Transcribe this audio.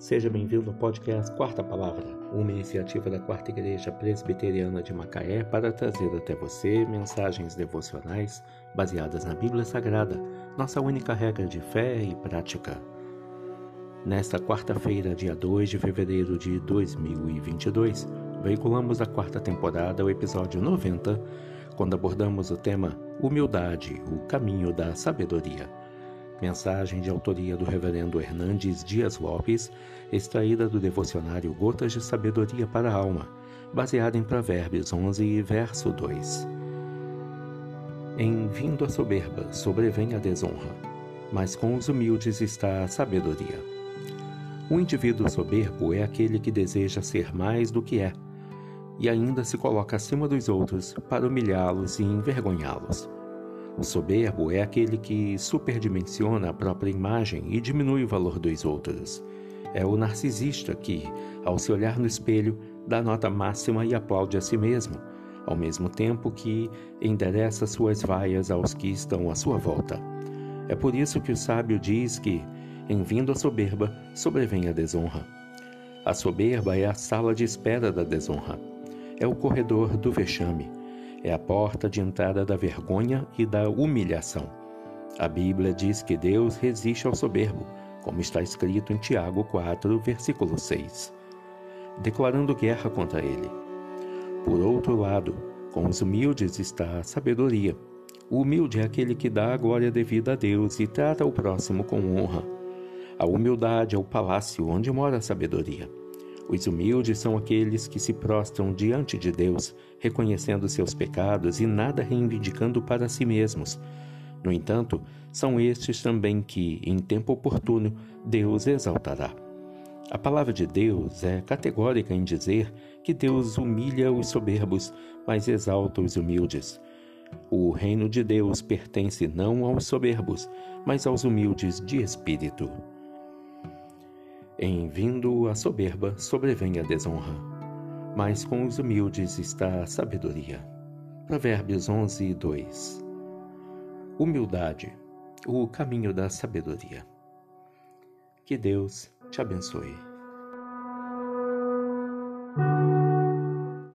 Seja bem-vindo ao podcast Quarta Palavra, uma iniciativa da Quarta Igreja Presbiteriana de Macaé para trazer até você mensagens devocionais baseadas na Bíblia Sagrada, nossa única regra de fé e prática. Nesta quarta-feira, dia 2 de fevereiro de 2022, veiculamos a quarta temporada, o episódio 90, quando abordamos o tema Humildade, o caminho da sabedoria. Mensagem de autoria do Reverendo Hernandes Dias Lopes, extraída do devocionário Gotas de Sabedoria para a Alma, baseada em Provérbios 11, verso 2. Em vindo a soberba, sobrevém a desonra, mas com os humildes está a sabedoria. O indivíduo soberbo é aquele que deseja ser mais do que é, e ainda se coloca acima dos outros para humilhá-los e envergonhá-los. O soberbo é aquele que superdimensiona a própria imagem e diminui o valor dos outros. É o narcisista que, ao se olhar no espelho, dá nota máxima e aplaude a si mesmo, ao mesmo tempo que endereça suas vaias aos que estão à sua volta. É por isso que o sábio diz que, em vindo a soberba, sobrevém a desonra. A soberba é a sala de espera da desonra. É o corredor do vexame é a porta de entrada da vergonha e da humilhação. A Bíblia diz que Deus resiste ao soberbo, como está escrito em Tiago 4, versículo 6, declarando guerra contra ele. Por outro lado, com os humildes está a sabedoria. O humilde é aquele que dá a glória devida a Deus e trata o próximo com honra. A humildade é o palácio onde mora a sabedoria. Os humildes são aqueles que se prostram diante de Deus, reconhecendo seus pecados e nada reivindicando para si mesmos. No entanto, são estes também que, em tempo oportuno, Deus exaltará. A palavra de Deus é categórica em dizer que Deus humilha os soberbos, mas exalta os humildes. O reino de Deus pertence não aos soberbos, mas aos humildes de espírito. Em vindo a soberba, sobrevém a desonra, mas com os humildes está a sabedoria. Provérbios 11, 2 Humildade, o caminho da sabedoria. Que Deus te abençoe.